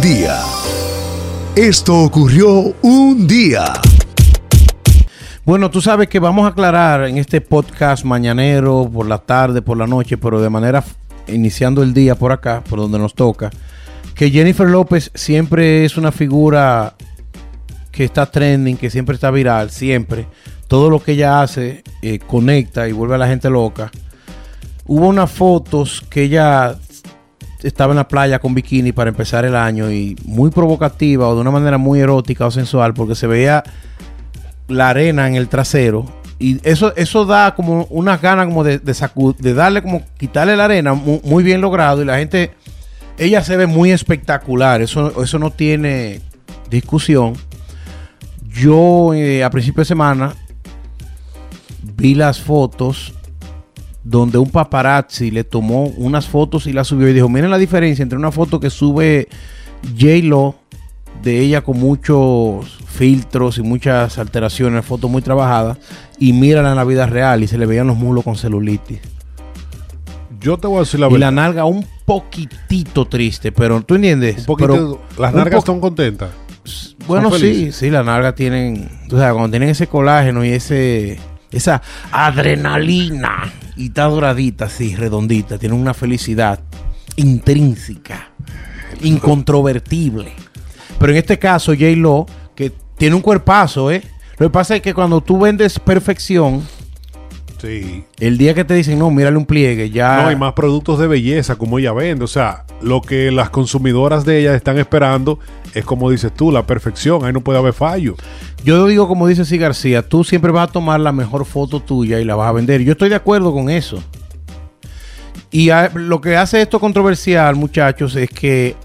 día. Esto ocurrió un día. Bueno, tú sabes que vamos a aclarar en este podcast mañanero, por la tarde, por la noche, pero de manera iniciando el día por acá, por donde nos toca, que Jennifer López siempre es una figura que está trending, que siempre está viral, siempre. Todo lo que ella hace eh, conecta y vuelve a la gente loca. Hubo unas fotos que ella estaba en la playa con bikini para empezar el año y muy provocativa o de una manera muy erótica o sensual porque se veía la arena en el trasero y eso, eso da como unas ganas como de, de, darle como quitarle la arena muy, bien logrado y la gente ella se ve muy espectacular. Eso, eso no tiene discusión. Yo eh, a principio de semana vi las fotos donde un paparazzi le tomó unas fotos y las subió y dijo, miren la diferencia entre una foto que sube J-Lo de ella con muchos filtros y muchas alteraciones, foto muy trabajada, y mírala en la vida real y se le veían los mulos con celulitis. Yo te voy a decir la verdad. Y la nalga un poquitito triste, pero tú entiendes. pero, las nalgas están contentas. Bueno, sí, sí, las nalgas tienen, o sea, cuando tienen ese colágeno y ese esa adrenalina y está doradita, así, redondita, tiene una felicidad intrínseca, incontrovertible. Pero en este caso, J. Lo, que tiene un cuerpazo, ¿eh? Lo que pasa es que cuando tú vendes perfección, sí. el día que te dicen, no, mírale un pliegue, ya. No, hay más productos de belleza como ella vende. O sea, lo que las consumidoras de ella están esperando es como dices tú, la perfección. Ahí no puede haber fallo. Yo digo, como dice sí García, tú siempre vas a tomar la mejor foto tuya y la vas a vender. Yo estoy de acuerdo con eso. Y lo que hace esto controversial, muchachos, es que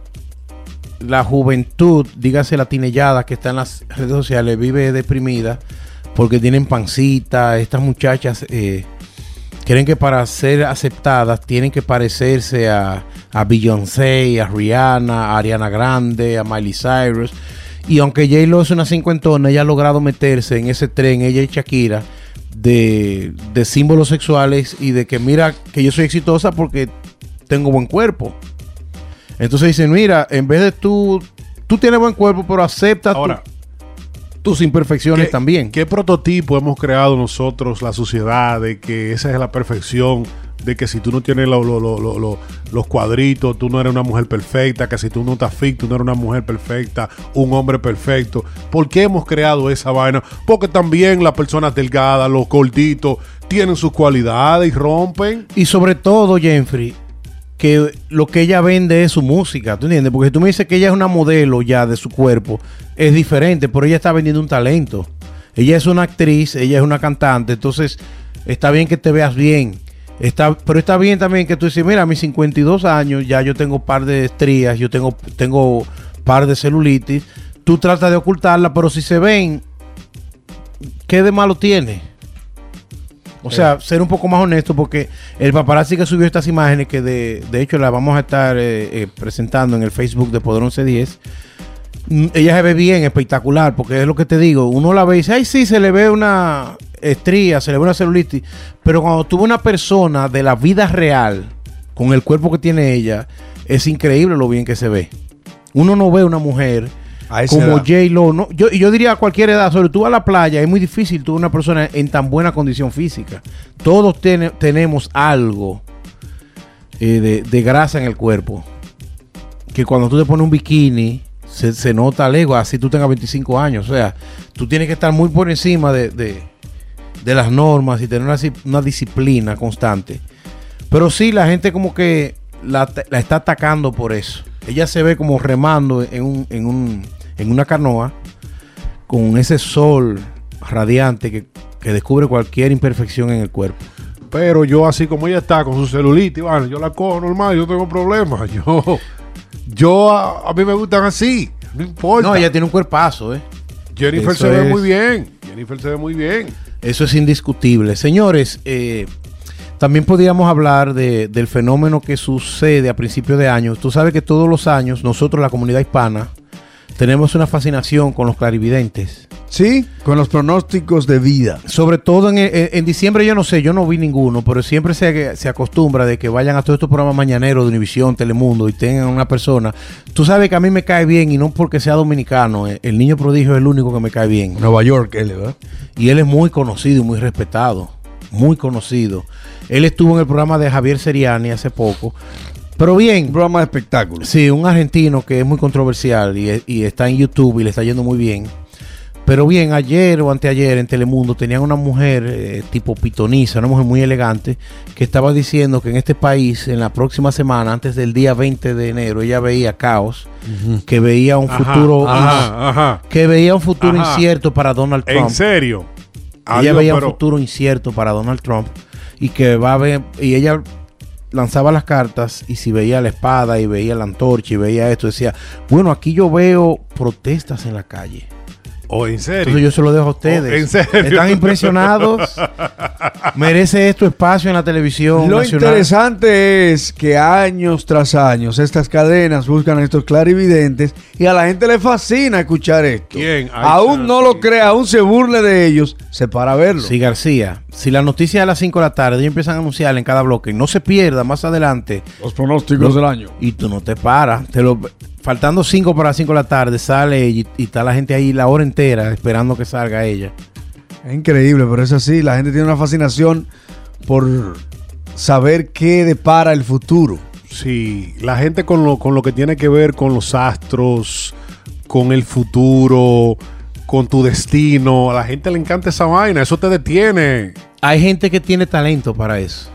la juventud, dígase la tinellada que está en las redes sociales, vive deprimida porque tienen pancita. Estas muchachas eh, creen que para ser aceptadas tienen que parecerse a, a Beyoncé, a Rihanna, a Ariana Grande, a Miley Cyrus. Y aunque J-Lo es una cincuentona, ella ha logrado meterse en ese tren, ella y Shakira, de, de símbolos sexuales y de que mira que yo soy exitosa porque tengo buen cuerpo. Entonces dicen, mira, en vez de tú, tú tienes buen cuerpo, pero acepta Ahora, tus imperfecciones también. ¿Qué prototipo hemos creado nosotros, la sociedad, de que esa es la perfección? de que si tú no tienes los cuadritos, tú no eres una mujer perfecta, que si tú no estás fit, tú no eres una mujer perfecta, un hombre perfecto. ¿Por qué hemos creado esa vaina? Porque también las personas delgadas, los gorditos, tienen sus cualidades y rompen. Y sobre todo, Jeffrey, que lo que ella vende es su música, ¿tú entiendes? Porque si tú me dices que ella es una modelo ya de su cuerpo, es diferente, pero ella está vendiendo un talento. Ella es una actriz, ella es una cantante, entonces está bien que te veas bien, Está, pero está bien también que tú dices, mira, a mis 52 años ya yo tengo par de estrías, yo tengo, tengo par de celulitis. Tú tratas de ocultarla, pero si se ven, ¿qué de malo tiene? O sea, eh. ser un poco más honesto porque el paparazzi que subió estas imágenes, que de, de hecho las vamos a estar eh, eh, presentando en el Facebook de Poder 1110, mm, ella se ve bien, espectacular, porque es lo que te digo, uno la ve y dice, ay, sí, se le ve una, estrías, se le ve una celulitis, pero cuando tuvo una persona de la vida real, con el cuerpo que tiene ella, es increíble lo bien que se ve. Uno no ve una mujer como J-Lo. No, yo, yo diría a cualquier edad, sobre todo a la playa, es muy difícil tú una persona en tan buena condición física. Todos tenemos algo eh, de, grasa en el cuerpo. Que cuando tú te pones un bikini, se, nota lejos, así tú tengas 25 años. O sea, tú tienes que estar muy por encima de de las normas y tener una, disciplina constante. Pero sí, la gente como que la, está atacando por eso. Ella se ve como remando en, un, en, un, en una canoa con ese sol radiante que, descubre cualquier imperfección en el cuerpo. Pero yo así como ella está con su celulitis, bueno, yo la cojo normal, yo tengo problemas. Yo, yo a, mí me gustan así, no importa. No, ella tiene un cuerpazo, ¿eh? Jennifer se ve muy bien. Jennifer se ve muy bien. Eso es indiscutible. Señores, eh, también podríamos hablar del fenómeno que sucede a principios de año. Tú sabes que todos los años nosotros, la comunidad hispana, tenemos una fascinación con los clarividentes. Sí, con los pronósticos de vida. Sobre todo en, en- en diciembre, yo no sé, yo no vi ninguno, pero siempre se, se acostumbra de que vayan a todos estos programas mañaneros de Univisión, Telemundo y tengan una persona. Tú sabes que a mí me cae bien y no porque sea dominicano. eh, El niño prodigio es el único que me cae bien. Nueva York, él, ¿verdad? Y él es muy conocido y muy respetado. Muy conocido. Él estuvo en el programa de Javier Seriani hace poco. Pero Un bien, programa de espectáculos. sí, un argentino que es muy controversial y, y está en YouTube y le está yendo muy bien. Pero bien, ayer o anteayer en Telemundo tenían una mujer eh, tipo pitoniza, una mujer muy elegante, que estaba diciendo que en este país, en la próxima semana, antes del día 20 de enero, ella veía caos, que veía un Ajá, futuro, Ajá, ajá. que veía un futuro incierto para Donald Trump. En serio. ella veía pero- un futuro incierto para Donald Trump y que va a ver y ella lanzaba las cartas y si veía la espada y veía la antorcha y veía esto decía bueno aquí yo veo protestas en la calle Oh, en serio. entonces yo se lo dejo a ustedes Oh, ¿en serio? están impresionados merece esto espacio en la televisión Lo nacional interesante es que años tras años estas cadenas buscan a estos clarividentes y a la gente le fascina escuchar esto. ¿Quién? Aún no lo crea, aún se burle de ellos, se para a verlo. Sí, García, si la noticia es a las 5 de la tarde, ellos empiezan a anunciar en cada bloque, no se pierda más adelante, Los pronósticos del año. Y tú no te paras. Te lo, faltando 5 para las 5 de la tarde, sale y, y está la gente ahí la hora entera esperando que salga ella. Es increíble, pero es así. La gente tiene una fascinación por saber qué depara el futuro. Sí, la gente con lo, con lo que tiene que ver con los astros, con el futuro, con tu destino, a la gente le encanta esa vaina, eso te detiene. Hay gente que tiene talento para eso.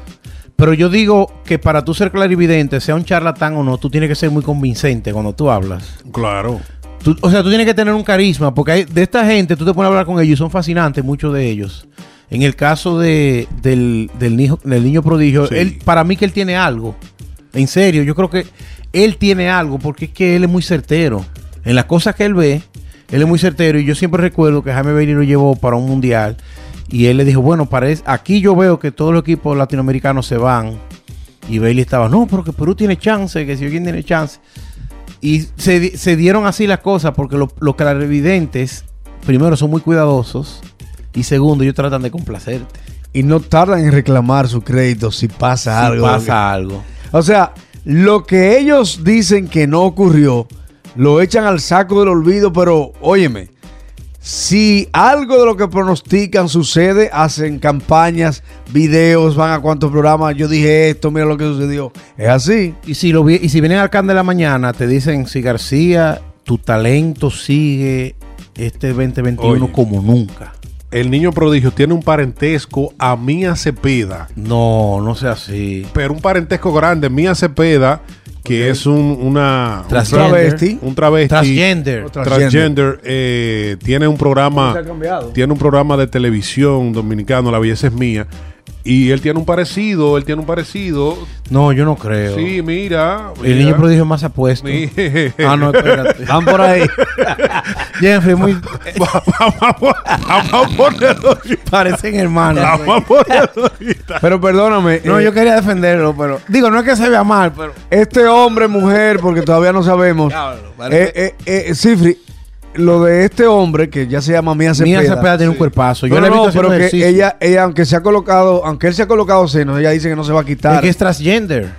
Pero yo digo que para tú ser clarividente, sea un charlatán o no, tú tienes que ser muy convincente cuando tú hablas. Claro. Tú- o sea, tú tienes que tener un carisma, porque hay- de esta gente tú te pones a hablar con ellos y son fascinantes, muchos de ellos. En el caso de, del, del, niño, del niño prodigio, Sí. él, para mí que él tiene algo. En serio, yo creo que él tiene algo, porque es que él es muy certero. En las cosas que él ve, él es muy certero. Y yo siempre recuerdo que Jaime Bailey lo llevó para un mundial. Y él le dijo, bueno, parece, aquí yo veo que todos los equipos latinoamericanos se van. Y Bailey estaba, no, pero que Perú tiene chance, que si alguien tiene chance. Y se, se dieron así las cosas porque lo- los clarividentes, primero, son muy cuidadosos y segundo, ellos tratan de complacerte. Y no tardan en reclamar su crédito si pasa Si algo. pasa algo. O sea, lo que ellos dicen que no ocurrió, lo echan al saco del olvido, pero óyeme, si algo de lo que pronostican sucede, hacen campañas, videos, van a cuantos programas, yo dije esto, mira lo que sucedió. Es así. Y si, lo vi- y si vienen al can de la mañana, te dicen, si García, tu talento sigue este 2021 Oye. como nunca. El niño prodigio tiene un parentesco a Mía Cepeda, No, no sea así. pero un parentesco grande. Mía Cepeda, que es un, una, un Transgender. Travesti. un travesti. Transgender. Transgender, eh, tiene un programa tiene un programa de televisión dominicano La belleza es mía y él tiene un parecido él tiene un parecido No, yo no creo. sí mira, El niño prodigio más apuesto. Ah, no, espérate. Van por ahí. Jeffrey, muy... vamos, vamos a ponerlo parecen hermanos. vamos a ponerlo. Pero perdóname. No, eh, yo quería defenderlo, pero... Digo, no es que se vea mal, pero... Este hombre, mujer, porque todavía no sabemos. Eh, eh, eh, Cifri, lo de este hombre que ya se llama Mía Cepeda. Mía Cepeda tiene un cuerpazo. Yo No, la he visto no, pero que ella, ella, aunque se ha colocado, aunque él se ha colocado senos, ella dice que no se va a quitar. Es que es transgender.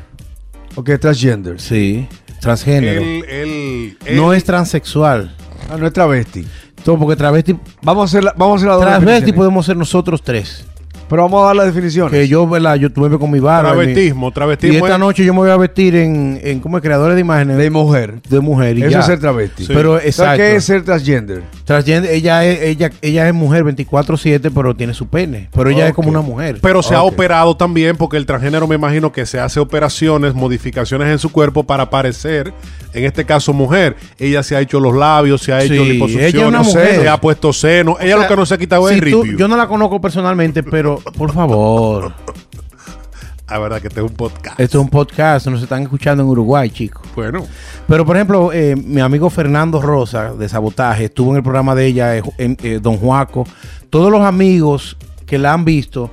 o que es transgender. Sí, transgénero. Él- él- él- no es transexual. Ah, no es travesti. Todo porque travesti... Vamos a hacer la, vamos a hacer la dos Travesti definiciones. podemos ser nosotros tres. Pero vamos a dar las definiciones. Que yo, ¿verdad? Yo tuve con mi barba. travestismo Y travestismo esta es- noche yo me voy a vestir en, en como creadores de imágenes de de, mujer. mujer. Y Eso ya. es ser travesti. Sí. Pero ¿Sabes exacto. qué es ser transgender? Transgender, ella es, ella, ella es mujer 24-7, pero tiene su pene. Pero ella es como una mujer. pero se ha operado también porque el transgénero me imagino que se hace operaciones, modificaciones en su cuerpo para parecer, en este caso mujer. Ella se ha hecho los labios, se ha hecho Sí, liposucciones, ella es una mujer. se ha puesto seno. Ella O sea, lo que no se ha quitado es si tú- ripio. Yo no la conozco personalmente, pero por favor. La verdad que este es un podcast. Esto es un podcast, nos están escuchando en Uruguay, chicos. Bueno, Pero, por ejemplo, eh, mi amigo Fernando Rosa, de Sabotaje, estuvo en el programa de ella, eh, en- eh, Don Juaco. Todos los amigos que la han visto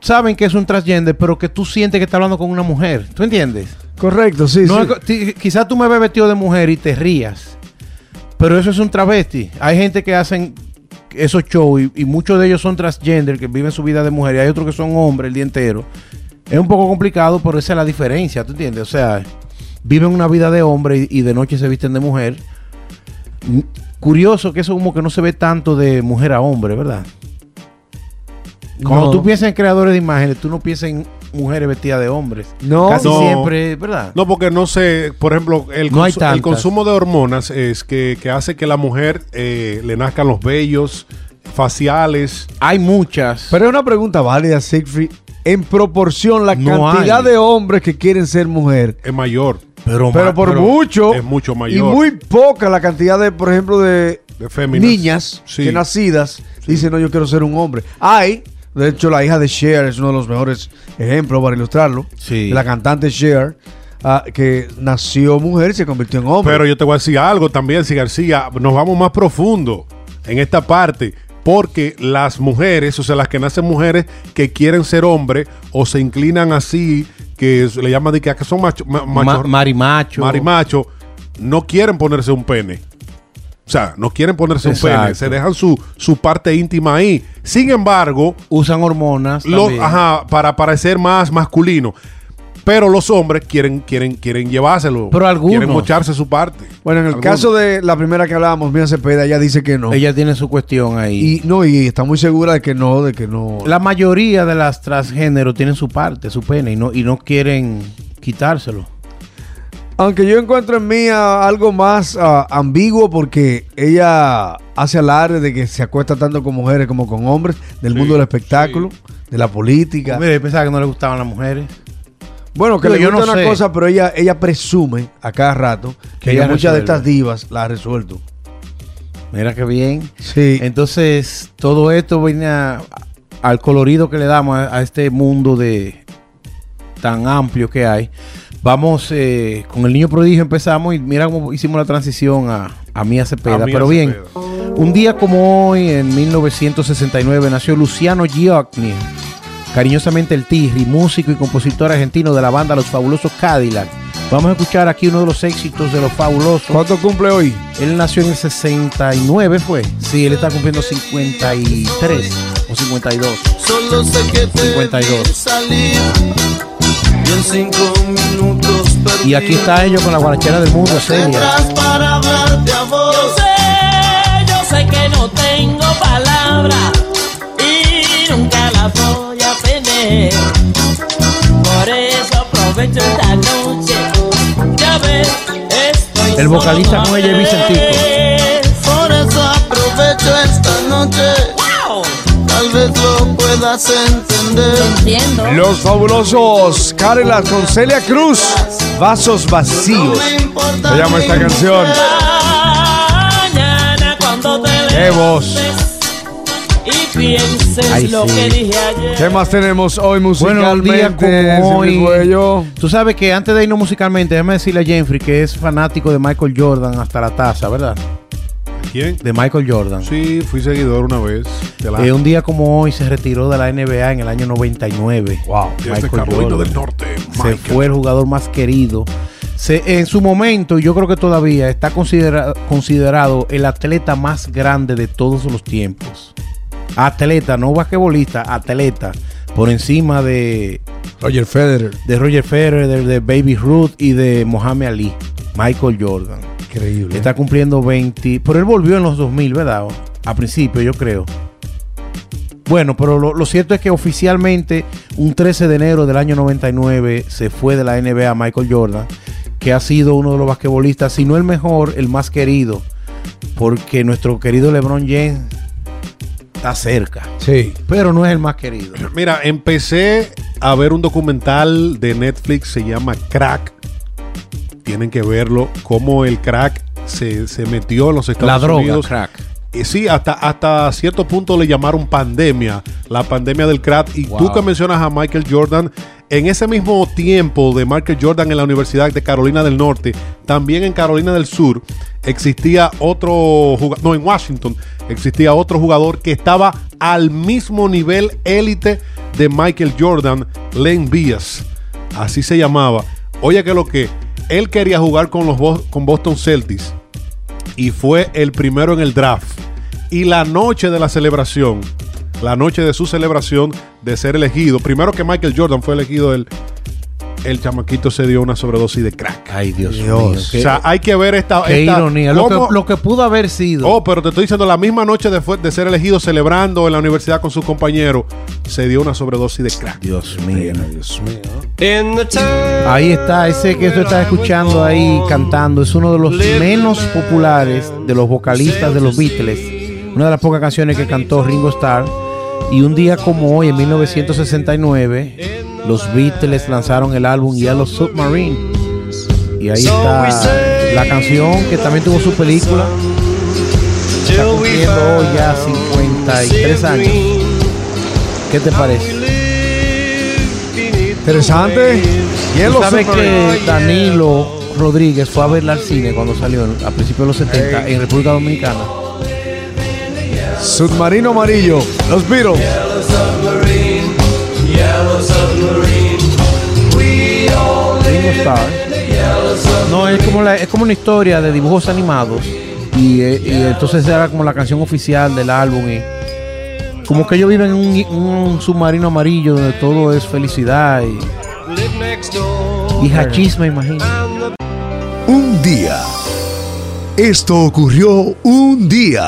saben que es un transgender, pero que tú sientes que está hablando con una mujer. ¿Tú entiendes? Correcto, sí, No sí. quizás tú me ves vestido de mujer y te rías, pero eso es un travesti. Hay gente que hacen esos shows y, y muchos de ellos son transgender que viven su vida de mujer y hay otros que son hombres el día entero. Es un poco complicado, pero esa es la diferencia, ¿tú entiendes? O sea, viven una vida de hombre y, y de noche se visten de mujer. Curioso que eso como que no se ve tanto de mujer a hombre, ¿verdad? Cuando No. tú piensas en creadores de imágenes, tú no piensas en mujeres vestidas de hombres. No. Casi No. siempre, ¿verdad? No, porque no sé, por ejemplo, el, No hay consu- el consumo de hormonas es que, que hace que la mujer eh, le nazcan los vellos faciales. Hay muchas. Pero es una pregunta válida, Siegfried. En proporción, la No cantidad hay. de hombres que quieren ser mujer. Es mayor pero, Pero por pero mucho. es mucho Y mayor. muy poca la cantidad de, por ejemplo, de, niñas Sí. que nacidas dicen, no, yo quiero ser un hombre. Hay, de hecho, la hija de Cher es uno de los mejores ejemplos para ilustrarlo. Sí. La cantante Cher, ah, que nació mujer y se convirtió en hombre. Pero yo te voy a decir algo también, si García, nos vamos más profundo en esta parte. Porque las mujeres, o sea, las que nacen mujeres que quieren ser hombres o se inclinan así, que es- le llaman de que, que son macho, ma- ma- macho- marimacho. marimacho, no quieren ponerse un pene. O sea, no quieren ponerse un pene, se dejan su, su parte íntima ahí. Sin embargo, Usan hormonas. ajá, para parecer más masculino. Pero los hombres quieren, quieren, quieren llevárselo. Pero algunos. Quieren mocharse su parte. bueno, en el Algunos. caso de la primera que hablábamos, Mía Cepeda, ella dice que no. Ella tiene su cuestión ahí. y no, y está muy segura de que no, de que no. La mayoría de las transgénero tienen su parte, su pene, y no, y no quieren quitárselo. Aunque yo encuentro en Mía algo más ah, ambiguo porque ella hace alarde de que se acuesta tanto con mujeres como con hombres, del Sí, mundo del espectáculo, de la política. Mire, yo pensaba que no le gustaban las mujeres. Bueno, que le yo gusta no una sé. cosa, pero ella, ella presume a cada rato que, ella muchas de estas divas las ha resuelto. Mira qué bien. Sí. Entonces, todo esto viene a- al colorido que le damos a, a este mundo de tan amplio que hay. Vamos, eh, con el niño prodigio empezamos y mira cómo hicimos la transición a, a Mía Cepeda. A Mía Pero bien, Cepeda. un día como hoy, en 1969, nació Luciano Giocni, cariñosamente el Tigri, músico y compositor argentino de la banda Los Fabulosos Cadillac. Vamos a escuchar aquí uno de los éxitos de Los Fabulosos. ¿Cuánto cumple hoy? Él nació en el 69, ¿fue? Sí, él está cumpliendo 53 o 52. Solo sé que te 52. vi salir y aquí está ellos con la guarachera del mundo, Celia. Detrás para hablarte a vos. Yo sé, yo sé que no tengo palabra y nunca la voy a tener. Por eso aprovecho esta noche. Ya ves, estoy El vocalista con ella es Vicentico. Por eso aprovecho esta noche. ¡Wow! Tal vez lo puedas entender. Entiendo. Los fabulosos Cadillac con Celia Cruz. Vasos No vacíos. importa. Se llama esta canción. Mañana cuando te ¡Qué voz! levantes Y pienses Ay, lo sí. que dije ayer. ¿Qué más tenemos hoy Bueno, musicalmente? día como hoy. Tú sabes que antes de irnos musicalmente, déjame decirle a Jeffrey que es fanático de Michael Jordan hasta la taza, ¿verdad? ¿Quién? De Michael Jordan. Sí, fui seguidor una vez. La, Eh, un día como hoy se retiró de la NBA en el año 99. Wow. desde Michael Carolina Jordan. del Norte. Se fue el jugador más querido. Se- en su momento, y yo creo que todavía está considera- considerado el atleta más grande de todos los tiempos. Atleta, no basquetbolista, atleta. Por encima de, Roger Federer. de Roger Federer, de, de Baby Ruth y de Mohamed Ali. Michael Jordan. Increíble. Está cumpliendo 20. Pero él volvió en los 2000, ¿verdad? A principio, yo creo. Bueno, pero lo, lo cierto es que oficialmente, un 13 de enero del año 99, se fue de la NBA Michael Jordan, que ha sido uno de los basquetbolistas, si no el mejor, el más querido, porque nuestro querido LeBron James está cerca, Sí. pero no es el más querido. Mira, empecé a ver un documental de Netflix, se llama Crack. Tienen que verlo, cómo el crack se, se metió en los Estados La droga, Unidos. crack. Y sí, hasta, hasta cierto punto le llamaron pandemia, la pandemia del crack. Y tú que mencionas a Michael Jordan, en ese mismo tiempo de Michael Jordan en la Universidad de Carolina del Norte, también en Carolina del Sur, existía otro jugador, no, en Washington, existía otro jugador que estaba al mismo nivel élite de Michael Jordan, Len Bias. Así se llamaba. Oye, que lo que él quería jugar con los con Boston Celtics y fue el primero en el draft. Y la noche de la celebración, la noche de su celebración de ser elegido, primero que Michael Jordan fue elegido, el, el chamaquito se dio una sobredosis de crack. Ay, Dios, Dios. mío. O sea, hay que ver esta, qué esta- ironía. Lo que, lo que pudo haber sido. Oh, pero te estoy diciendo, la misma noche de, fue- de ser elegido celebrando en la universidad con sus compañeros, se dio una sobredosis de crack. Dios mío. The time Ahí está, ese que tú estás escuchando ahí cantando es uno de los menos populares de los vocalistas de los Beatles. Una de las pocas canciones que cantó Ringo Starr. Y un día como hoy, en 1969, los Beatles lanzaron el álbum Yellow Submarine. Y ahí está la canción que también tuvo su película. Está cumpliendo hoy ya 53 años. ¿Qué te parece? Interesante. Hielo sabes que Danilo Rodríguez fue a verla al cine cuando salió a principios de los 70 en República Dominicana. Submarino amarillo. Los Beatles. Starr. No, es como, la- es como una historia de dibujos animados. Y, eh, y entonces era como la canción oficial del álbum. Y como que ellos viven en un, submarino amarillo donde todo es felicidad y, y hachís, me imagino. Un día. Esto ocurrió un día.